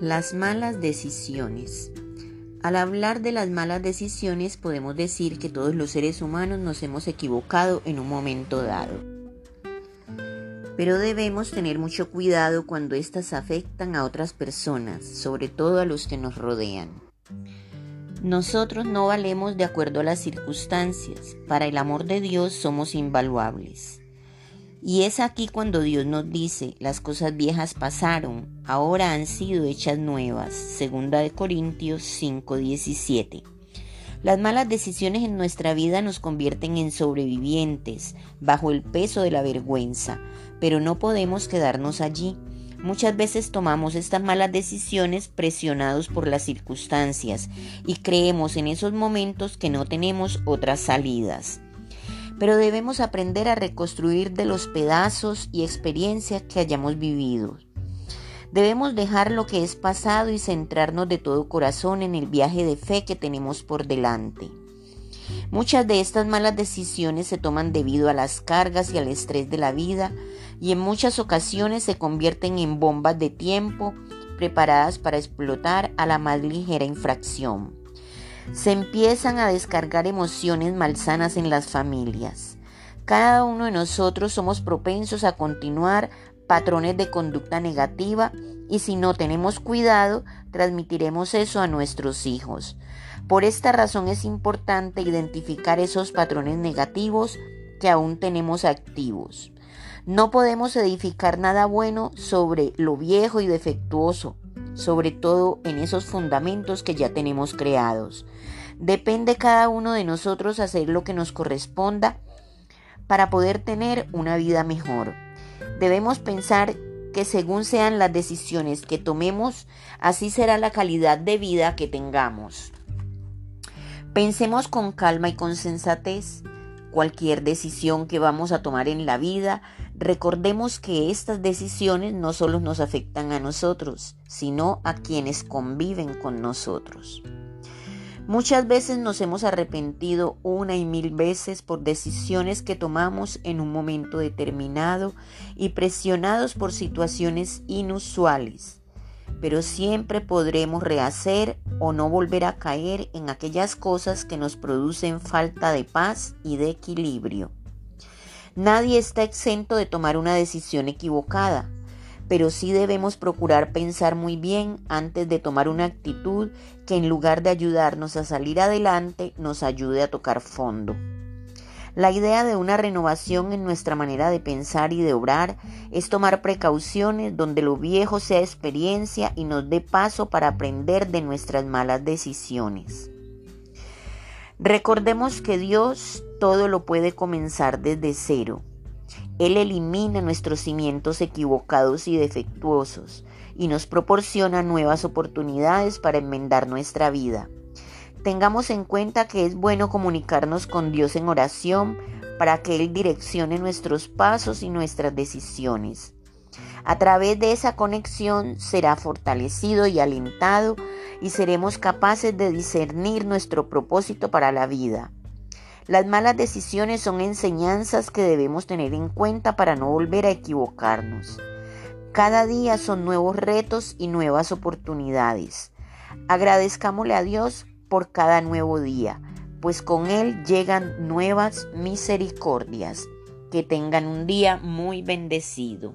Las malas decisiones. Al hablar de las malas decisiones podemos decir que todos los seres humanos nos hemos equivocado en un momento dado. Pero debemos tener mucho cuidado cuando éstas afectan a otras personas, sobre todo a los que nos rodean. Nosotros no valemos de acuerdo a las circunstancias. Para el amor de Dios somos invaluables. Y es aquí cuando Dios nos dice, las cosas viejas pasaron, ahora han sido hechas nuevas. Segunda de Corintios 5:17. Las malas decisiones en nuestra vida nos convierten en sobrevivientes, bajo el peso de la vergüenza, pero no podemos quedarnos allí. Muchas veces tomamos estas malas decisiones presionados por las circunstancias y creemos en esos momentos que no tenemos otras salidas pero debemos aprender a reconstruir de los pedazos y experiencias que hayamos vivido. Debemos dejar lo que es pasado y centrarnos de todo corazón en el viaje de fe que tenemos por delante. Muchas de estas malas decisiones se toman debido a las cargas y al estrés de la vida y en muchas ocasiones se convierten en bombas de tiempo preparadas para explotar a la más ligera infracción se empiezan a descargar emociones malsanas en las familias. Cada uno de nosotros somos propensos a continuar patrones de conducta negativa y si no tenemos cuidado, transmitiremos eso a nuestros hijos. Por esta razón es importante identificar esos patrones negativos que aún tenemos activos. No podemos edificar nada bueno sobre lo viejo y defectuoso, sobre todo en esos fundamentos que ya tenemos creados. Depende cada uno de nosotros hacer lo que nos corresponda para poder tener una vida mejor. Debemos pensar que según sean las decisiones que tomemos, así será la calidad de vida que tengamos. Pensemos con calma y con sensatez cualquier decisión que vamos a tomar en la vida, recordemos que estas decisiones no solo nos afectan a nosotros, sino a quienes conviven con nosotros. Muchas veces nos hemos arrepentido una y mil veces por decisiones que tomamos en un momento determinado y presionados por situaciones inusuales, pero siempre podremos rehacer o no volver a caer en aquellas cosas que nos producen falta de paz y de equilibrio. Nadie está exento de tomar una decisión equivocada, pero sí debemos procurar pensar muy bien antes de tomar una actitud que en lugar de ayudarnos a salir adelante nos ayude a tocar fondo. La idea de una renovación en nuestra manera de pensar y de obrar es tomar precauciones donde lo viejo sea experiencia y nos dé paso para aprender de nuestras malas decisiones. Recordemos que Dios todo lo puede comenzar desde cero. Él elimina nuestros cimientos equivocados y defectuosos y nos proporciona nuevas oportunidades para enmendar nuestra vida. Tengamos en cuenta que es bueno comunicarnos con Dios en oración para que Él direccione nuestros pasos y nuestras decisiones. A través de esa conexión será fortalecido y alentado y seremos capaces de discernir nuestro propósito para la vida. Las malas decisiones son enseñanzas que debemos tener en cuenta para no volver a equivocarnos. Cada día son nuevos retos y nuevas oportunidades. Agradezcámosle a Dios por cada nuevo día, pues con Él llegan nuevas misericordias. Que tengan un día muy bendecido.